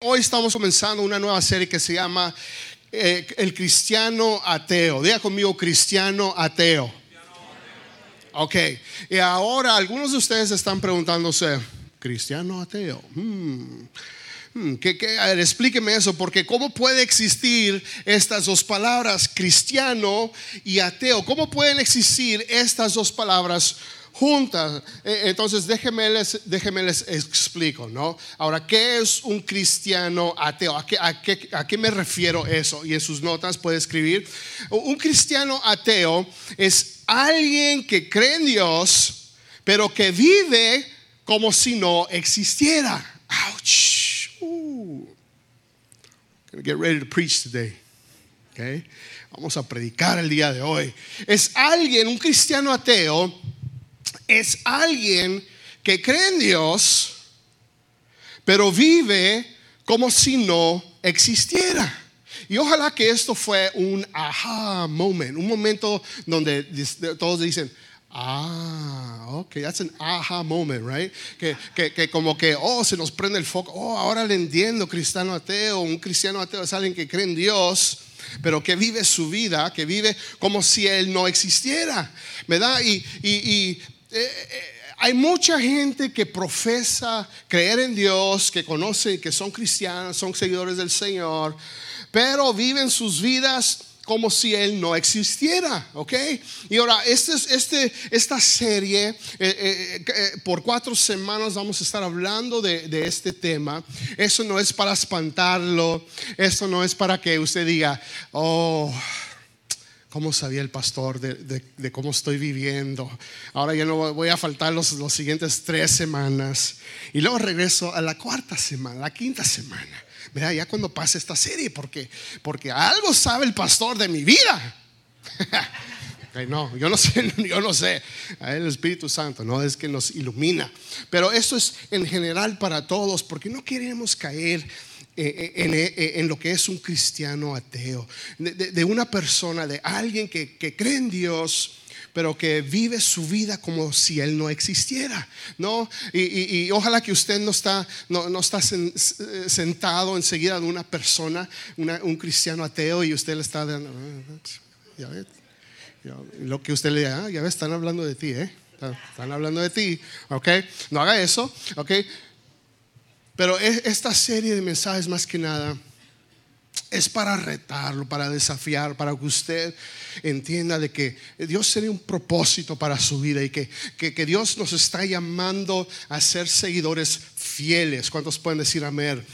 Hoy estamos comenzando una nueva serie que se llama eh, El Cristiano Ateo. Diga conmigo, Cristiano Ateo. Ok, y ahora algunos de ustedes están preguntándose, Cristiano Ateo. Hmm, hmm, a ver, explíqueme eso, porque ¿cómo puede existir estas dos palabras, cristiano y ateo? ¿Cómo pueden existir estas dos palabras juntas. Eh, entonces, déjenme les, déjenme les explico, ¿no? Ahora, ¿qué es un cristiano ateo? ¿A qué, a, qué, ¿A qué me refiero eso? Y en sus notas puede escribir. Un cristiano ateo es alguien que cree en Dios, pero que vive como si no existiera. Ouch. Uh. get ready to preach today. Okay. Vamos a predicar el día de hoy. Es alguien, un cristiano ateo, es alguien que cree en Dios, pero vive como si no existiera. Y ojalá que esto fue un aha moment, un momento donde todos dicen, Ah, ok, that's an aha moment, right? Que, que, que, como que, oh, se nos prende el foco, oh, ahora le entiendo, cristiano ateo, un cristiano ateo es alguien que cree en Dios, pero que vive su vida, que vive como si Él no existiera, ¿verdad? Y, y, y eh, eh, hay mucha gente que profesa creer en Dios, que conoce, que son cristianos, son seguidores del Señor, pero viven sus vidas como si Él no existiera, ¿ok? Y ahora, este, este, esta serie, eh, por cuatro semanas vamos a estar hablando de, de, este tema. Eso no es para espantarlo, eso no es para que usted diga, oh ¿Cómo sabía el pastor de, cómo estoy viviendo? Ahora ya no voy a faltar los, los siguientes tres semanas. Y luego regreso a la cuarta semana, la quinta semana. Mira, ya cuando pase esta serie, porque, porque algo sabe el pastor de mi vida. no, yo no sé, yo no sé. El Espíritu Santo, no es que nos ilumina. Pero eso es en general para todos, porque no queremos caer en, lo que es un cristiano ateo, de, una persona, de alguien que, cree en Dios, pero que vive su vida como si Él no existiera, ¿no? Y, ojalá que usted no está, no, está sentado enseguida de una persona, un cristiano ateo, y usted le está dando, ya ve, lo que usted le diga, ah, ya ve, están hablando de ti, ¿eh? Están hablando de ti, ¿ok? No haga eso, ¿ok? Pero esta serie de mensajes más que nada es para retarlo, para desafiar, para que usted entienda de que Dios tiene un propósito para su vida y que, que, Dios nos está llamando a ser seguidores fieles. ¿Cuántos pueden decir amén?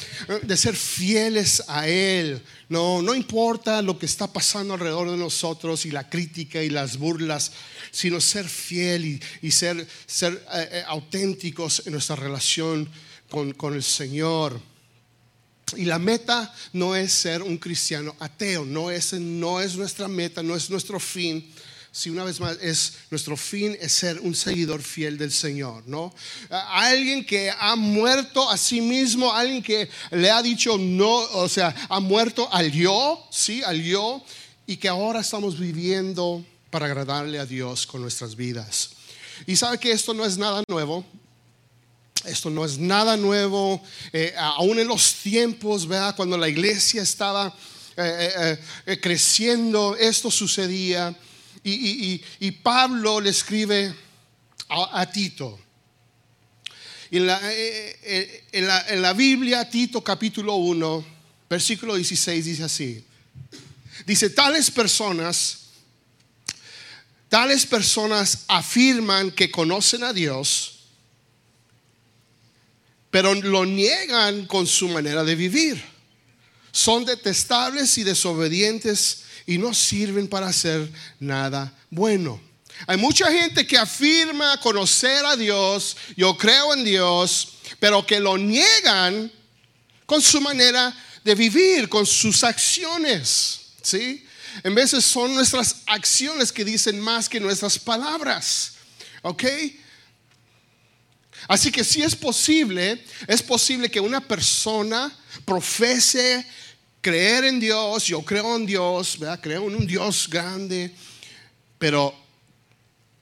De ser fieles a Él. No, no importa lo que está pasando alrededor de nosotros y la crítica y las burlas, sino ser fiel y, ser, ser eh, eh, auténticos en nuestra relación con, el Señor. Y la meta no es ser un cristiano ateo, no es, no es nuestra meta, no es nuestro fin. Si una vez más es nuestro fin es ser un seguidor fiel del Señor, ¿no? Alguien que ha muerto a sí mismo, alguien que le ha dicho no, o sea, ha muerto al yo, sí, al yo, y que ahora estamos viviendo para agradarle a Dios con nuestras vidas. Y sabe que esto no es nada nuevo, esto no es nada nuevo, eh, aún en los tiempos, ¿verdad? cuando la iglesia estaba eh, eh, creciendo, esto sucedía. Y, Pablo le escribe a, Tito. En la, Biblia, Tito capítulo 1, versículo 16 dice así. Dice, tales personas, tales personas afirman que conocen a Dios pero lo niegan con su manera de vivir. Son detestables y desobedientes y no sirven para hacer nada bueno. Hay mucha gente que afirma conocer a Dios, yo creo en Dios, pero que lo niegan con su manera de vivir, con sus acciones. ¿Sí? En veces son nuestras acciones que dicen más que nuestras palabras. ¿Ok? Así que si es posible, es posible que una persona profese creer en Dios, yo creo en Dios, creo en un Dios grande, pero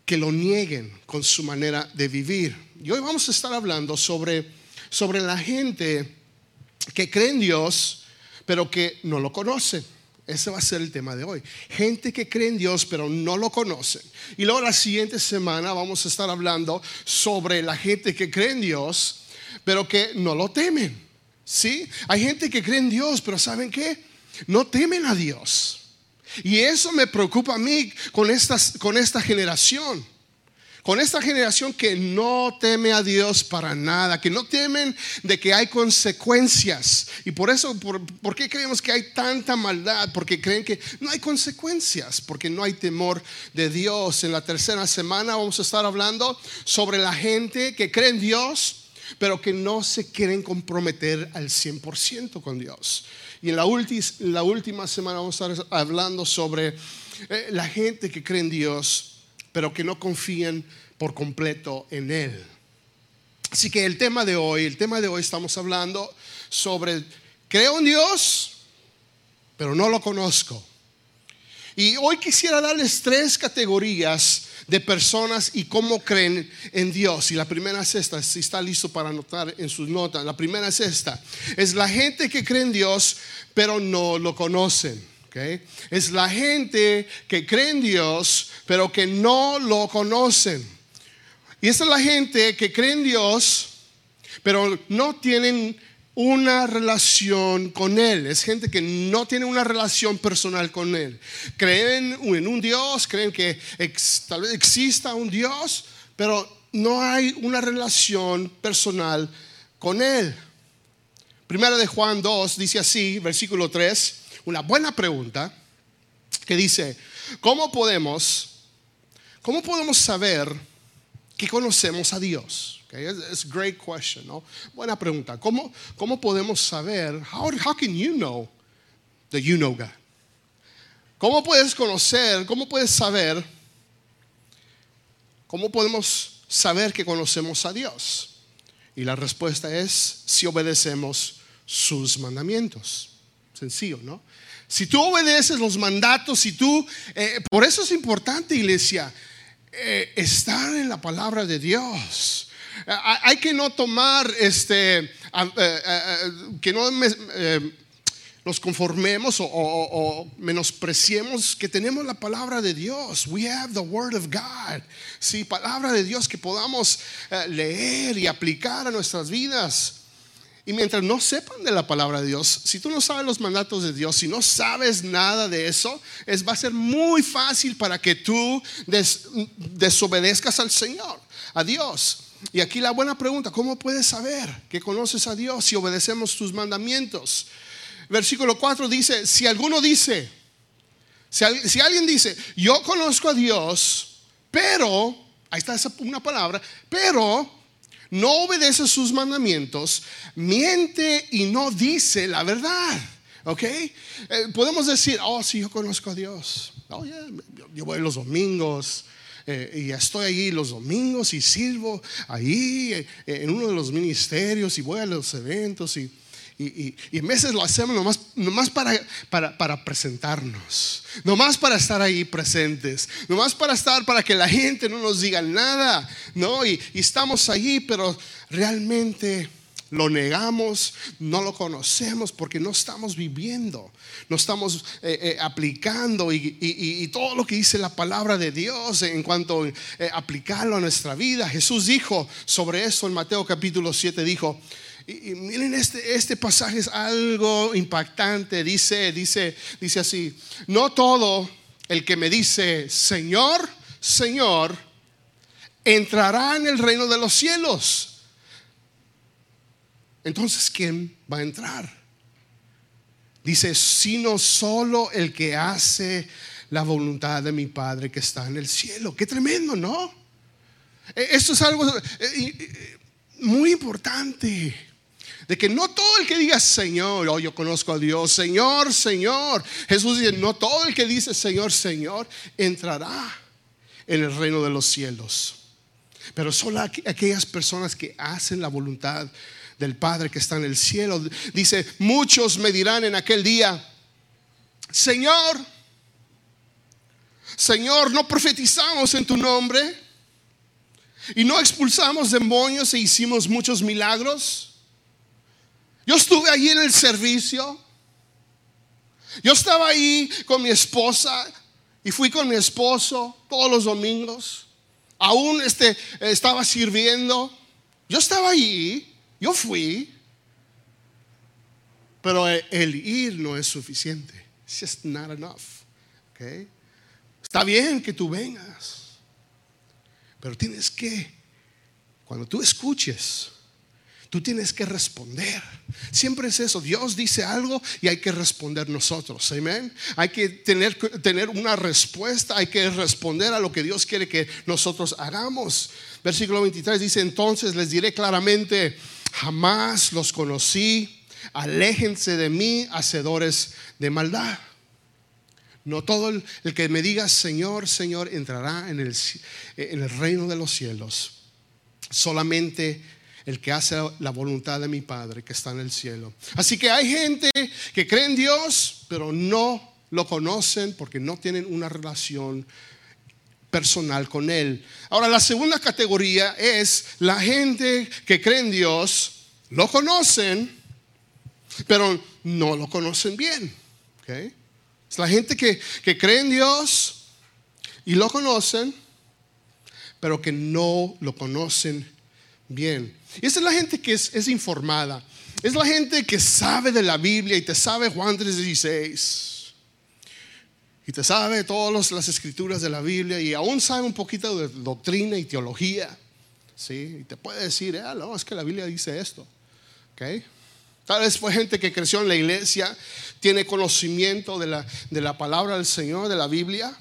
que lo nieguen con su manera de vivir. Y hoy vamos a estar hablando sobre, sobre la gente que creen en Dios, pero que no lo conocen. Ese va a ser el tema de hoy. Gente que cree en Dios pero no lo conocen. Y luego la siguiente semana vamos a estar hablando sobre la gente que cree en Dios pero que no lo temen. ¿Sí? Hay gente que cree en Dios pero ¿saben qué? No temen a Dios. Y eso me preocupa a mí con, con esta generación con esta generación que no teme a Dios para nada, que no temen de que hay consecuencias. Y por eso, por, qué creemos que hay tanta maldad? Porque creen que no hay consecuencias, porque no hay temor de Dios. En la tercera semana vamos a estar hablando sobre la gente que cree en Dios, pero que no se quieren comprometer al 100% con Dios. Y en la, última semana vamos a estar hablando sobre eh, la gente que cree en Dios pero que no confíen por completo en Él. Así que el tema de hoy, el tema de hoy estamos hablando sobre, creo en Dios, pero no lo conozco. Y hoy quisiera darles tres categorías de personas y cómo creen en Dios. Y la primera es esta, si está listo para anotar en sus notas, la primera es esta, es la gente que cree en Dios, pero no lo conocen. Es la gente que cree en Dios, pero que no lo conocen. Y esa es la gente que cree en Dios, pero no tienen una relación con Él. Es gente que no tiene una relación personal con Él. Creen en un Dios, creen que tal vez exista un Dios, pero no hay una relación personal con Él. Primera de Juan 2 dice así, versículo 3 una buena pregunta que dice, ¿cómo podemos, cómo podemos saber que conocemos a Dios? Es a great question, ¿no? Buena pregunta. ¿Cómo, cómo podemos saber? How, how can you know that you know God? ¿Cómo puedes conocer, cómo puedes saber, cómo podemos saber que conocemos a Dios? Y la respuesta es si obedecemos sus mandamientos. Sencillo, ¿no? Si tú obedeces los mandatos, si tú... Eh, por eso es importante, iglesia, eh, estar en la palabra de Dios. Eh, hay que no tomar, este, que no nos conformemos o, menospreciemos que tenemos la palabra de Dios. We have the word of God. Sí, palabra de Dios que podamos leer y aplicar a nuestras vidas. Y mientras no sepan de la palabra de Dios, si tú no sabes los mandatos de Dios, si no sabes nada de eso, es, va a ser muy fácil para que tú desobedezcas al Señor, a Dios. Y aquí la buena pregunta, ¿cómo puedes saber que conoces a Dios si obedecemos tus mandamientos? Versículo 4 dice, si alguno dice, si, si alguien dice, yo conozco a Dios, pero, ahí está esa, una palabra, pero no obedece sus mandamientos, miente y no dice la verdad. ¿Ok? Eh, podemos decir, oh, sí, yo conozco a Dios. Oh, yo, voy los domingos. Eh, y estoy allí los domingos y sirvo ahí eh, en uno de los ministerios y voy a los eventos y y, y, veces lo hacemos nomás, nomás para, para, para, presentarnos, nomás para estar ahí presentes, nomás para estar, para que la gente no nos diga nada, ¿no? Y, estamos allí, pero realmente lo negamos, no lo conocemos porque no estamos viviendo, no estamos eh, eh, aplicando y, todo lo que dice la palabra de Dios en cuanto a eh, aplicarlo a nuestra vida. Jesús dijo sobre eso en Mateo capítulo 7, dijo, y, miren, este, este pasaje es algo impactante. Dice, dice, dice así: No todo el que me dice Señor, Señor, entrará en el reino de los cielos. Entonces, ¿quién va a entrar? Dice, sino solo el que hace la voluntad de mi Padre que está en el cielo. Qué tremendo, ¿no? E, esto es algo eh, muy importante. De que no todo el que diga Señor, oh, yo conozco a Dios, Señor, Señor. Jesús dice, no todo el que dice Señor, Señor, entrará en el reino de los cielos. Pero solo aquellas personas que hacen la voluntad del Padre que está en el cielo. Dice, muchos me dirán en aquel día, Señor, Señor, no profetizamos en tu nombre y no expulsamos demonios e hicimos muchos milagros. Yo estuve allí en el servicio. Yo estaba ahí con mi esposa y fui con mi esposo todos los domingos. Aún este, estaba sirviendo. Yo estaba allí, yo fui. Pero el ir no es suficiente. It's just not enough. Okay? Está bien que tú vengas. Pero tienes que, cuando tú escuches, Tú tienes que responder. Siempre es eso. Dios dice algo y hay que responder nosotros. Amén. Hay que tener, tener una respuesta. Hay que responder a lo que Dios quiere que nosotros hagamos. Versículo 23 dice, entonces les diré claramente, jamás los conocí. Aléjense de mí, hacedores de maldad. No todo el, que me diga Señor, Señor entrará en el, en el reino de los cielos. Solamente el que hace la voluntad de mi Padre que está en el cielo. Así que hay gente que cree en Dios, pero no lo conocen porque no tienen una relación personal con Él. Ahora, la segunda categoría es la gente que cree en Dios, lo conocen, pero no lo conocen bien. Es la gente que, que cree en Dios y lo conocen, pero que no lo conocen bien. Y esa es la gente que es, informada. Es la gente que sabe de la Biblia y te sabe Juan 3:16. Y te sabe todas las escrituras de la Biblia y aún sabe un poquito de doctrina y teología. ¿sí? Y te puede decir, no, es que la Biblia dice esto. ¿Okay? Tal vez fue gente que creció en la iglesia, tiene conocimiento de la, de la palabra del Señor, de la Biblia.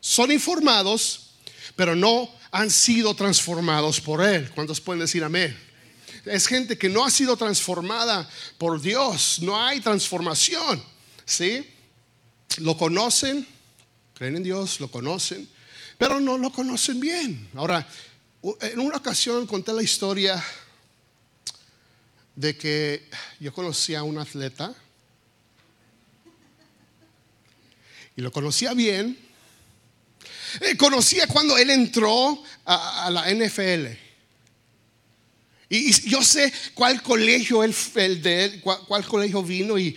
Son informados, pero no han sido transformados por Él. ¿Cuántos pueden decir amén? Es gente que no ha sido transformada por Dios. No hay transformación. ¿Sí? Lo conocen, creen en Dios, lo conocen, pero no lo conocen bien. Ahora, en una ocasión conté la historia de que yo conocí a un atleta y lo conocía bien eh, conocía cuando él entró a, la NFL. Y, yo sé cuál colegio él, el de cuál, colegio vino y,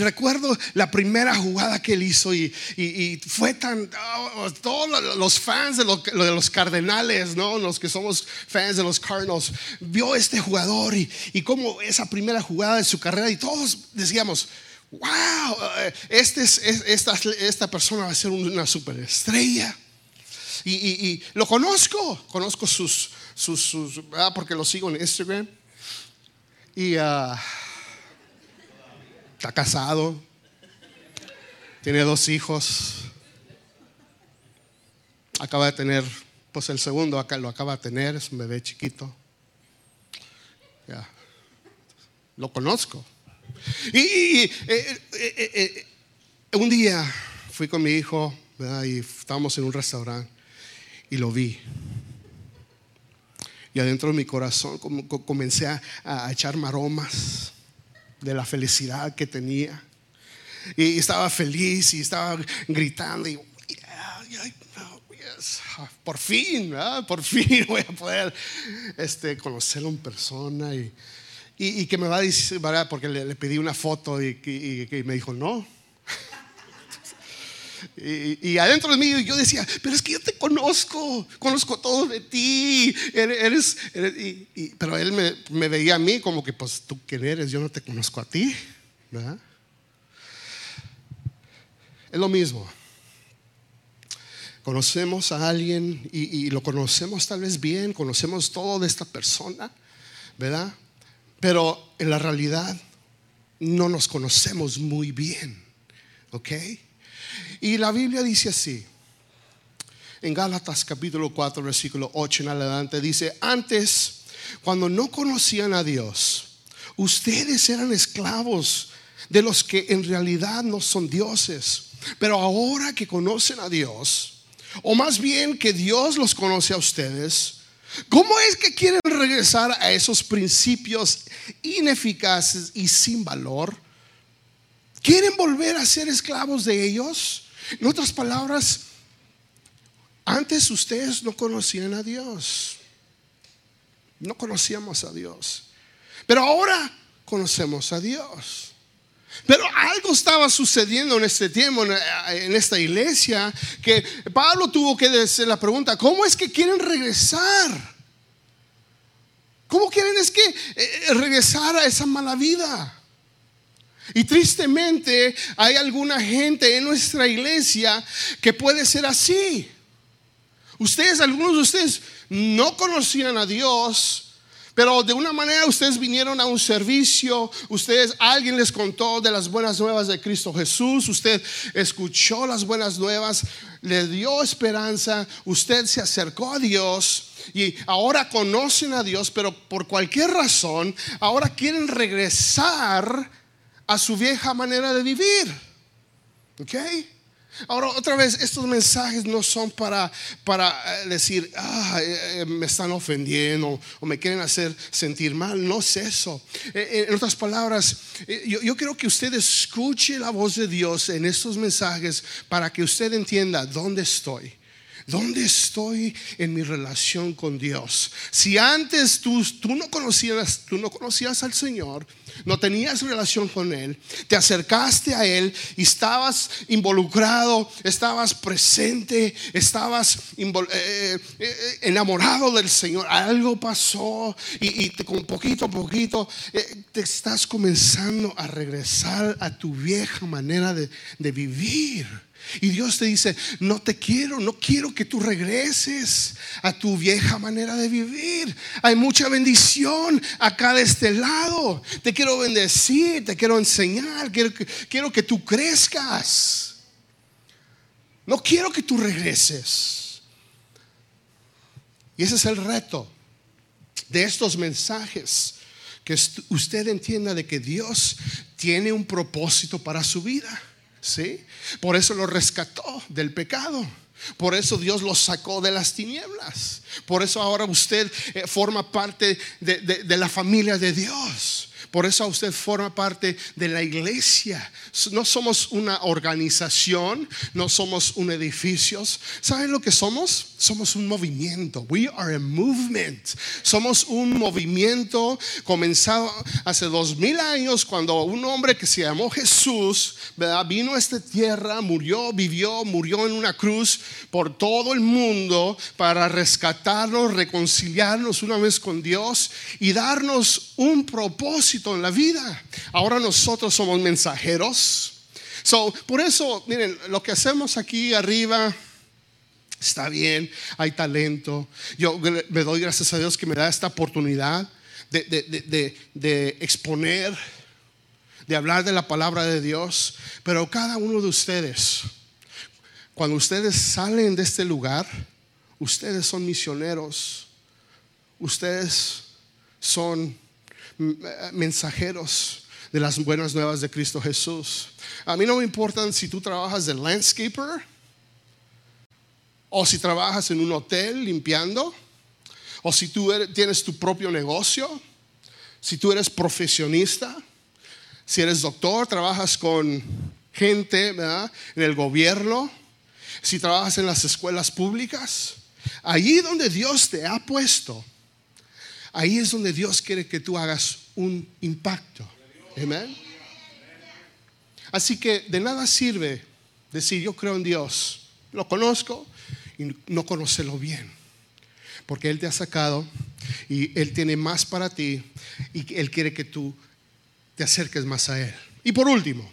recuerdo la primera jugada que él hizo y, fue tan, oh, todos los fans de, de, los Cardenales, ¿no? los que somos fans de los Cardinals, vio este jugador y, y como esa primera jugada de su carrera y todos decíamos, wow, eh, este es, esta, esta, persona va a ser una superestrella. Y, y, lo conozco, conozco sus, sus, ah, porque lo sigo en Instagram. Y ah, está casado, tiene dos hijos, acaba de tener, pues el segundo acá lo acaba de tener, es un bebé chiquito. Ya, lo conozco. Y, eh, eh, eh, un día fui con mi hijo y estábamos en un restaurante y lo vi. Y adentro de mi corazón comencé a, echar maromas de la felicidad que tenía. Y estaba feliz y estaba gritando. Y, por fin, por fin voy a poder este, conocerlo en persona. Y, y, que me va a decir, porque le, pedí una foto y, y, me dijo, no. y, adentro de mí yo decía, pero es que yo te conozco, conozco todo de ti. Eres, pero él me, me, veía a mí como que, pues tú quién eres, yo no te conozco a ti. ¿verdad? Es lo mismo. Conocemos a alguien y lo conocemos tal vez bien, conocemos todo de esta persona, ¿verdad? Pero en la realidad no nos conocemos muy bien. ¿Ok? Y la Biblia dice así. En Gálatas capítulo 4, versículo 8 en adelante dice, antes, cuando no conocían a Dios, ustedes eran esclavos de los que en realidad no son dioses. Pero ahora que conocen a Dios, o más bien que Dios los conoce a ustedes, ¿Cómo es que quieren regresar a esos principios ineficaces y sin valor? ¿Quieren volver a ser esclavos de ellos? En otras palabras, antes ustedes no conocían a Dios. No conocíamos a Dios. Pero ahora conocemos a Dios. Pero algo estaba sucediendo en este tiempo, en esta iglesia, que Pablo tuvo que decir la pregunta, ¿cómo es que quieren regresar? ¿Cómo quieren es que eh, regresar a esa mala vida? Y tristemente hay alguna gente en nuestra iglesia que puede ser así. Ustedes, algunos de ustedes no conocían a Dios, pero de una manera ustedes vinieron a un servicio, ustedes, alguien les contó de las buenas nuevas de Cristo Jesús, usted escuchó las buenas nuevas, le dio esperanza, usted se acercó a Dios y ahora conocen a Dios, pero por cualquier razón, ahora quieren regresar a su vieja manera de vivir. ¿Ok? Ahora, otra vez, estos mensajes no son para, para eh, decir, ah, eh, eh, me están ofendiendo o me quieren hacer sentir mal. No es eso. En otras palabras, yo, yo quiero que usted escuche la voz de Dios en estos mensajes para que usted entienda dónde estoy. ¿Dónde estoy en mi relación con Dios? Si antes tú, no conocías, tú no conocías al Señor, no tenías relación con Él, te acercaste a Él y estabas involucrado, estabas presente, estabas eh, eh, eh, enamorado del Señor, algo pasó y, con poquito a poquito te estás comenzando a regresar a tu vieja manera de vivir. Y Dios te dice, no te quiero, no quiero que tú regreses a tu vieja manera de vivir. Hay mucha bendición acá de este lado. Te quiero bendecir, te quiero enseñar, quiero, quiero que tú crezcas. No quiero que tú regreses. Y ese es el reto de estos mensajes. Que usted entienda de que Dios tiene un propósito para su vida. ¿Sí? Por eso lo rescató del pecado. Por eso Dios lo sacó de las tinieblas. Por eso ahora usted eh, forma parte de la familia de Dios. Por eso usted forma parte de la iglesia. No somos una organización, no somos un edificio. ¿Saben lo que somos? Somos un movimiento. We are a movement. Somos un movimiento comenzado hace dos mil años cuando un hombre que se llamó Jesús vino a esta tierra, murió, vivió, murió en una cruz por todo el mundo para rescatarnos, reconciliarnos una vez con Dios y darnos un propósito en la vida. Ahora nosotros somos mensajeros. So, por eso, miren, lo que hacemos aquí arriba está bien, hay talento. Yo me doy gracias a Dios que me da esta oportunidad de, de, de exponer, de hablar de la palabra de Dios. Pero cada uno de ustedes, cuando ustedes salen de este lugar, ustedes son misioneros, ustedes son mensajeros de las buenas nuevas de Cristo Jesús. A mí no me importa si tú trabajas de landscaper o si trabajas en un hotel limpiando o si tú tienes tu propio negocio, si tú eres profesionista, si eres doctor, trabajas con gente en el gobierno, si trabajas en las escuelas públicas, allí donde Dios te ha puesto Ahí es donde Dios quiere que tú hagas un impacto. Amén. Así que de nada sirve decir yo creo en Dios, lo conozco y no conocerlo bien. Porque Él te ha sacado y Él tiene más para ti y Él quiere que tú te acerques más a Él. Y por último,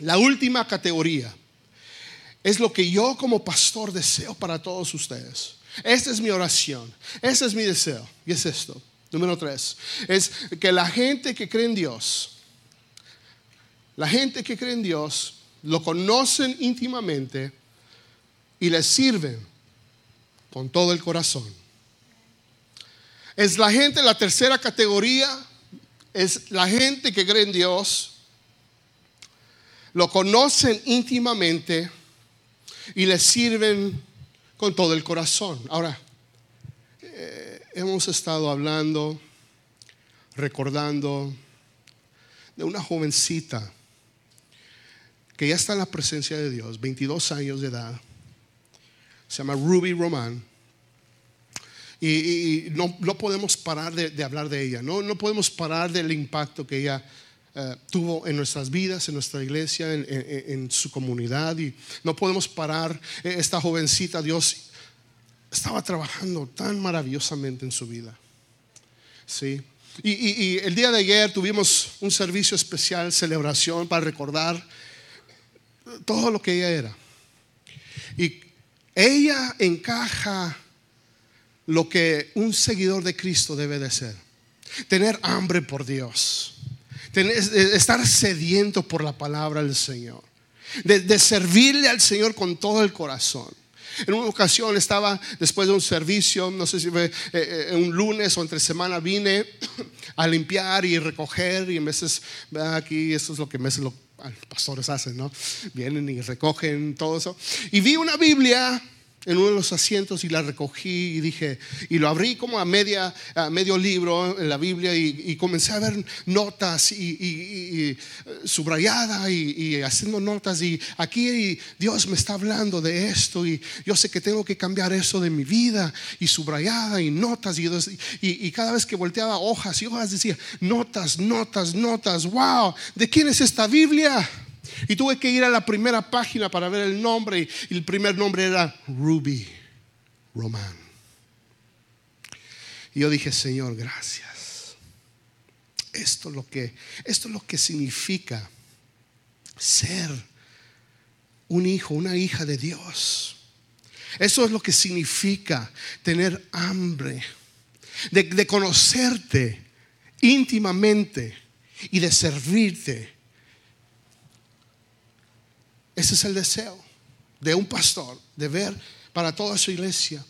la última categoría es lo que yo como pastor deseo para todos ustedes. Esta es mi oración, ese es mi deseo. Y es esto. Número tres, es que la gente que cree en Dios, la gente que cree en Dios, lo conocen íntimamente y le sirven con todo el corazón. Es la gente, la tercera categoría, es la gente que cree en Dios, lo conocen íntimamente y le sirven con todo el corazón. Ahora, eh, hemos estado hablando, recordando de una jovencita que ya está en la presencia de Dios, 22 años de edad, se llama Ruby Román. y, no, no, podemos parar de, hablar de ella, no, no podemos parar del impacto que ella eh, tuvo en nuestras vidas, en nuestra iglesia, en, en, su comunidad y no podemos parar. Eh, esta jovencita, Dios estaba trabajando tan maravillosamente en su vida. Sí. Y, y, el día de ayer tuvimos un servicio especial, celebración para recordar todo lo que ella era. Y ella encaja lo que un seguidor de Cristo debe de ser. Tener hambre por Dios. estar sediento por la palabra del Señor. De, servirle al Señor con todo el corazón. En una ocasión estaba después de un servicio, no sé si eh, eh, un lunes o entre semana, vine a limpiar y recoger y en veces, aquí, esto es lo que me los pastores hacen, ¿no? Vienen y recogen todo eso. Y vi una Biblia en uno de los asientos y la recogí y dije, y lo abrí como a, media, a medio libro en la Biblia y, comencé a ver notas y, y subrayada y, haciendo notas y aquí Dios me está hablando de esto y yo sé que tengo que cambiar eso de mi vida y subrayada y notas y, cada vez que volteaba hojas y hojas decía, notas, notas, notas, wow, ¿de quién es esta Biblia? Y tuve que ir a la primera página para ver el nombre. Y el primer nombre era Ruby Roman. Y yo dije, Señor, gracias. Esto es lo que, esto es lo que significa ser un hijo, una hija de Dios. Eso es lo que significa tener hambre, de conocerte íntimamente y de servirte ese es el deseo de un pastor, de ver para toda su iglesia.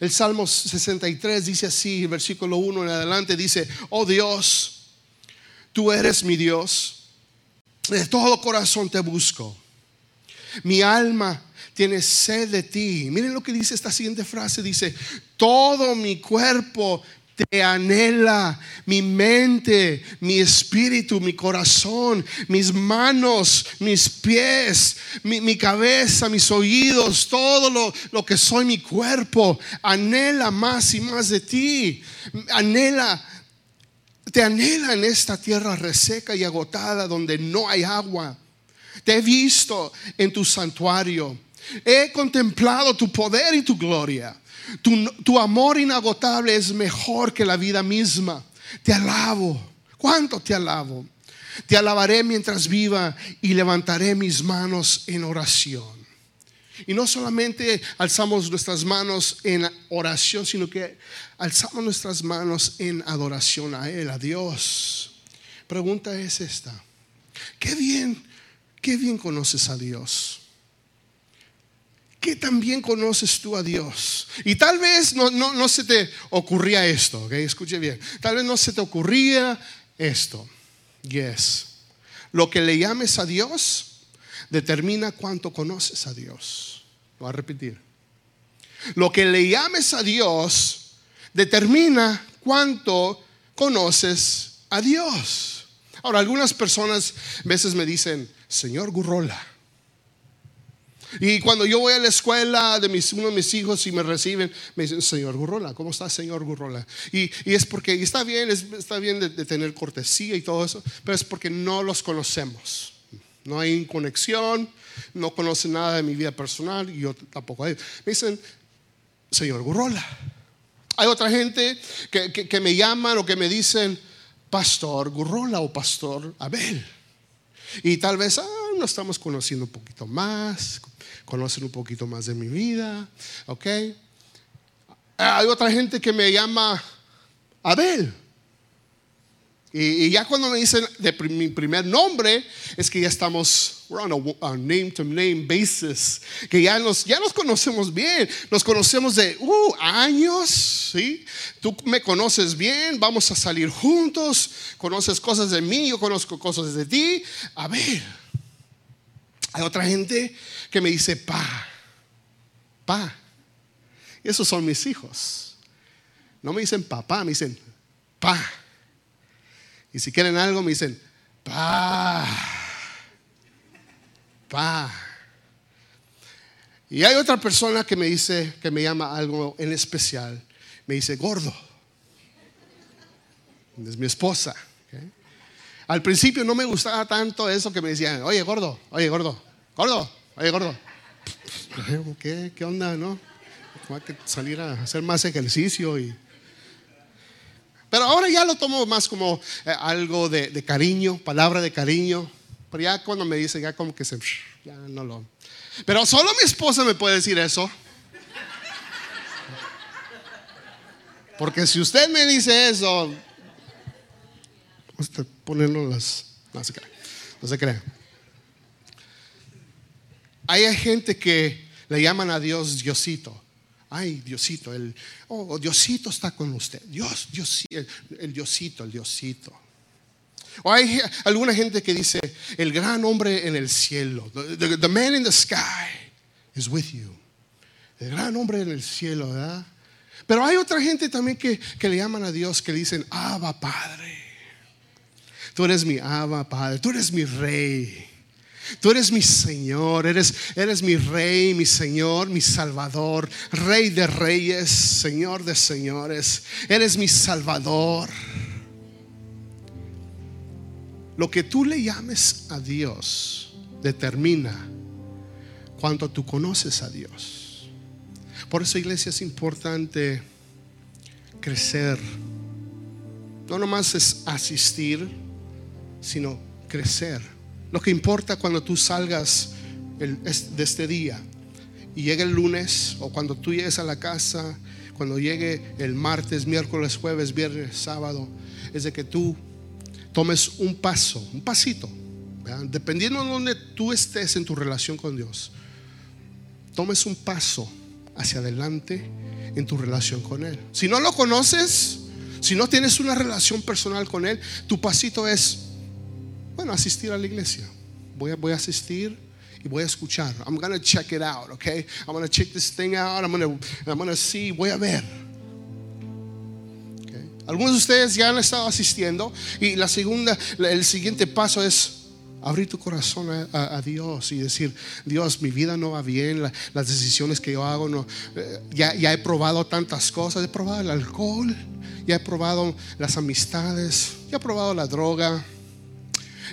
El Salmo 63 dice así, versículo 1 en adelante, dice, oh Dios, tú eres mi Dios, de todo corazón te busco. Mi alma tiene sed de ti. Miren lo que dice esta siguiente frase, dice, todo mi cuerpo te anhela mi mente, mi espíritu, mi corazón, mis manos, mis pies, mi, cabeza, mis oídos, todo lo, lo, que soy, mi cuerpo, anhela más y más de ti. Anhela, te anhela en esta tierra reseca y agotada donde no hay agua. Te he visto en tu santuario. He contemplado tu poder y tu gloria. Tu, amor inagotable es mejor que la vida misma. Te alabo. ¿Cuánto te alabo? Te alabaré mientras viva y levantaré mis manos en oración. Y no solamente alzamos nuestras manos en oración, sino que alzamos nuestras manos en adoración a Él, a Dios. Pregunta es esta. Qué bien, qué bien conoces a Dios. ¿Qué también conoces tú a Dios? Y tal vez no, no, se te ocurría esto, ¿ok? Escuche bien. Tal vez no se te ocurría esto. Yes. Lo que le llames a Dios determina cuánto conoces a Dios. Lo voy a repetir. Lo que le llames a Dios determina cuánto conoces a Dios. Ahora, algunas personas a veces me dicen, Señor Gurrola. Y cuando yo voy a la escuela de mis, uno de mis hijos y me reciben, me dicen, señor Gurrola, ¿cómo está, señor Gurrola? Y, es porque, está bien, está bien de, tener cortesía y todo eso, pero es porque no los conocemos. No hay conexión, no conocen nada de mi vida personal y yo tampoco. Me dicen, señor Gurrola. Hay otra gente que, que me llaman o que me dicen, pastor Gurrola o pastor Abel. Y tal vez, ah, nos estamos conociendo un poquito más, conocen un poquito más de mi vida, ¿ok? Hay otra gente que me llama Abel. Y, ya cuando me dicen de mi primer nombre, es que ya estamos, we're on a, name to name basis, que ya nos, ya nos conocemos bien, nos conocemos de uh, años, ¿sí? Tú me conoces bien, vamos a salir juntos, conoces cosas de mí, yo conozco cosas de ti. Abel. Hay otra gente que me dice, pa, pa. Y esos son mis hijos. No me dicen papá, me dicen pa. Y si quieren algo, me dicen pa, pa. Y hay otra persona que me dice, que me llama algo en especial. me dice, gordo. Es mi esposa. Al principio no me gustaba tanto eso que me decían, oye, gordo, oye, gordo, gordo, oye, gordo. ¿Qué, qué onda, no? Hay que salir a hacer más ejercicio y... Pero ahora ya lo tomo más como eh, algo de, de, cariño, palabra de cariño. Pero ya cuando me dice, ya como que se... Ya no lo... Pero solo mi esposa me puede decir eso. Porque si usted me dice eso, usted ponerlo las. No se crea. No se crea. Hay gente que le llaman a Dios Diosito. Ay, Diosito, el, oh, Diosito está con usted. Dios, Dios, el, Diosito, el Diosito. O hay alguna gente que dice, el gran hombre en el cielo, the, the, man in the sky is with you. El gran hombre en el cielo, ¿verdad? Pero hay otra gente también que, que le llaman a Dios, que le dicen, Abba Padre. Tú eres mi Abba Padre, tú eres mi Rey. Tú eres mi Señor, eres, eres mi Rey, mi Señor, mi Salvador, Rey de Reyes, Señor de Señores. Eres mi Salvador. Lo que tú le llames a Dios determina cuánto tú conoces a Dios. Por eso, iglesia, es importante crecer. No nomás es asistir, sino crecer. Lo que importa cuando tú salgas de este día y llegue el lunes o cuando tú llegues a la casa, cuando llegue el martes, miércoles, jueves, viernes, sábado, es de que tú tomes un paso, un pasito, dependiendo de donde tú estés en tu relación con Dios, tomes un paso hacia adelante en tu relación con Él. Si no lo conoces, si no tienes una relación personal con Él, tu pasito es, bueno, asistir a la iglesia. Voy a, voy a asistir y voy a escuchar. I'm going to check it out, okay? I'm going to check this thing out. I'm going to, I'm to see, voy a ver. Algunos de ustedes ya han estado asistiendo y la segunda, el siguiente paso es abrir tu corazón a, a, Dios y decir, Dios, mi vida no va bien, la, las decisiones que yo hago, no, eh, ya, ya, he probado tantas cosas, he probado el alcohol, ya he probado las amistades, ya he probado la droga,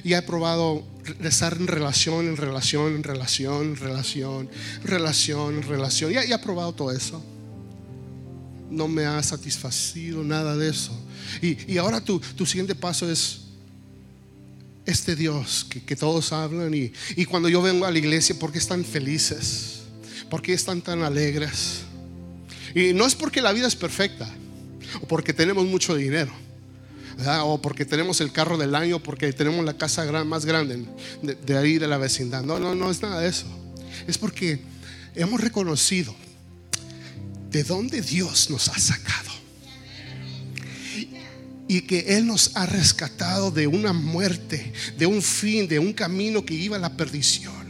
ya he probado estar en relación, en relación, en relación, en relación, relación, relación, ya he probado todo eso no me ha satisfacido nada de eso. Y, y ahora tu, tu, siguiente paso es este Dios que, que todos hablan. Y, y, cuando yo vengo a la iglesia, ¿por qué están felices? ¿Por qué están tan alegres? Y no es porque la vida es perfecta, o porque tenemos mucho dinero. O porque tenemos el carro del año, porque tenemos la casa más grande de, ahí de la vecindad. No, no, no es nada de eso. Es porque hemos reconocido de dónde Dios nos ha sacado. Y que Él nos ha rescatado de una muerte, de un fin, de un camino que iba a la perdición.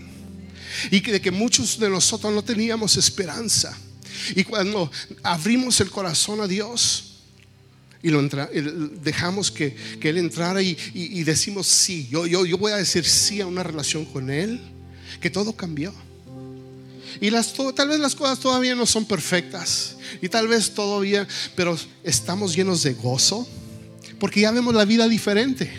Y de que muchos de nosotros no teníamos esperanza. Y cuando abrimos el corazón a Dios, y lo entra, dejamos que, que, Él entrara y, y, decimos sí, yo, yo, yo voy a decir sí a una relación con Él, que todo cambió. Y las, tal vez las cosas todavía no son perfectas. Y tal vez todavía, pero estamos llenos de gozo. Porque ya vemos la vida diferente.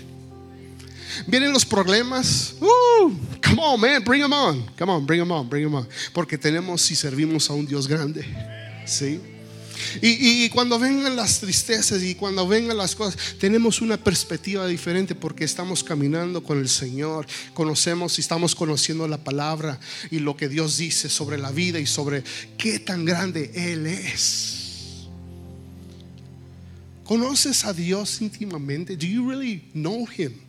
Vienen los problemas. Uh, come on, man, bring them on. Come on, bring them on, bring them on. Porque tenemos y servimos a un Dios grande. ¿Sí? Y, cuando vengan las tristezas y cuando vengan las cosas, tenemos una perspectiva diferente porque estamos caminando con el Señor, conocemos y estamos conociendo la palabra y lo que Dios dice sobre la vida y sobre qué tan grande Él es. ¿Conoces a Dios íntimamente? Do you really know Him?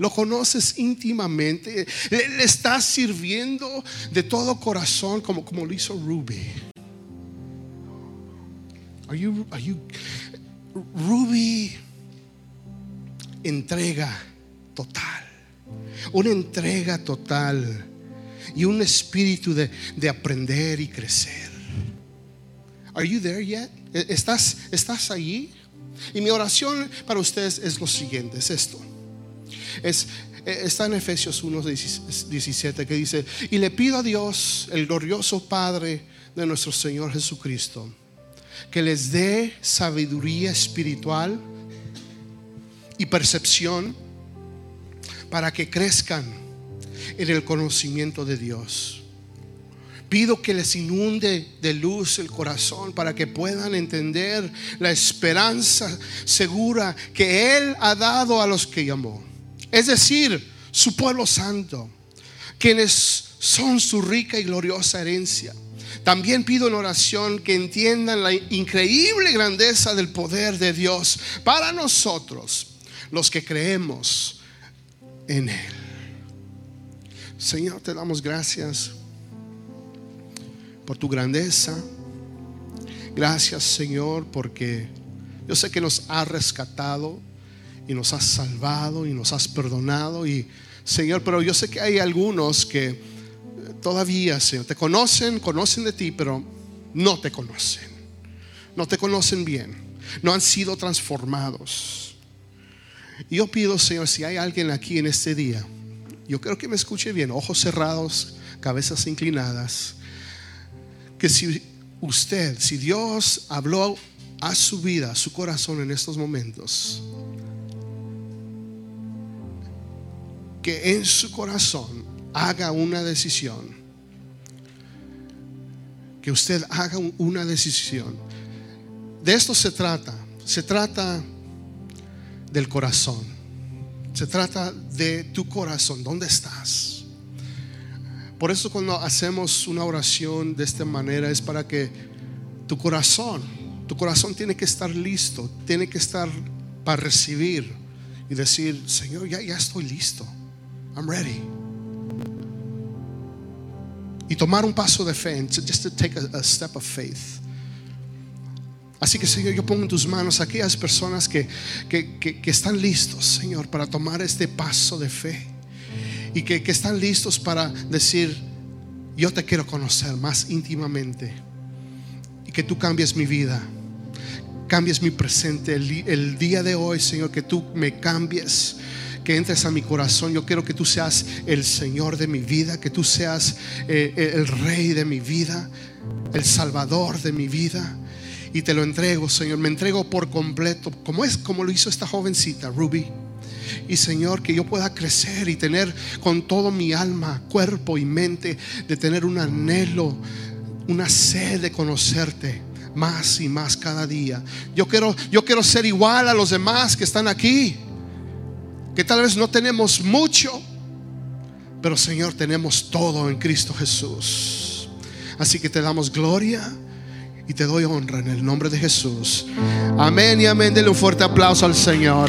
lo conoces íntimamente, le, estás sirviendo de todo corazón como, como lo hizo Ruby. Are you, are you, Ruby entrega total, una entrega total y un espíritu de, de aprender y crecer. Are you there yet? ¿Estás, ¿Estás allí? Y mi oración para ustedes es lo siguiente, es esto. Es, está en Efesios 1, 17 que dice, y le pido a Dios, el glorioso Padre de nuestro Señor Jesucristo, que les dé sabiduría espiritual y percepción para que crezcan en el conocimiento de Dios. Pido que les inunde de luz el corazón para que puedan entender la esperanza segura que Él ha dado a los que llamó. Es decir, su pueblo santo, quienes son su rica y gloriosa herencia. También pido en oración que entiendan la increíble grandeza del poder de Dios para nosotros, los que creemos en Él. Señor, te damos gracias por tu grandeza. Gracias Señor porque yo sé que nos has rescatado y nos has salvado y nos has perdonado y Señor, pero yo sé que hay algunos que todavía, Señor, te conocen, conocen de ti, pero no te conocen. No te conocen bien. No han sido transformados. Yo pido, Señor, si hay alguien aquí en este día, yo creo que me escuche bien, ojos cerrados, cabezas inclinadas que si usted, si Dios habló a su vida, a su corazón en estos momentos, que en su corazón haga una decisión, que usted haga una decisión. De esto se trata, se trata del corazón, se trata de tu corazón, ¿dónde estás? Por eso cuando hacemos una oración de esta manera es para que tu corazón, tu corazón tiene que estar listo, tiene que estar para recibir y decir, Señor, ya, estoy listo. I'm ready. Y tomar un paso de fe, just to take a, step of faith. Así que Señor, yo pongo en tus manos aquellas personas que, que están listos, Señor, para tomar este paso de fe y que, están listos para decir, yo te quiero conocer más íntimamente y que tú cambies mi vida, cambies mi presente, el, día de hoy, Señor, que tú me cambies que entres a mi corazón. Yo quiero que tú seas el Señor de mi vida, que tú seas eh, el Rey de mi vida, el Salvador de mi vida. Y te lo entrego, Señor. Me entrego por completo, como es como lo hizo esta jovencita, Ruby. Y Señor, que yo pueda crecer y tener con todo mi alma, cuerpo y mente, de tener un anhelo, una sed de conocerte más y más cada día. Yo quiero, yo quiero ser igual a los demás que están aquí, que tal vez no tenemos mucho, pero Señor, tenemos todo en Cristo Jesús. Así que te damos gloria y te doy honra en el nombre de Jesús. Amén y amén. Denle un fuerte aplauso al Señor.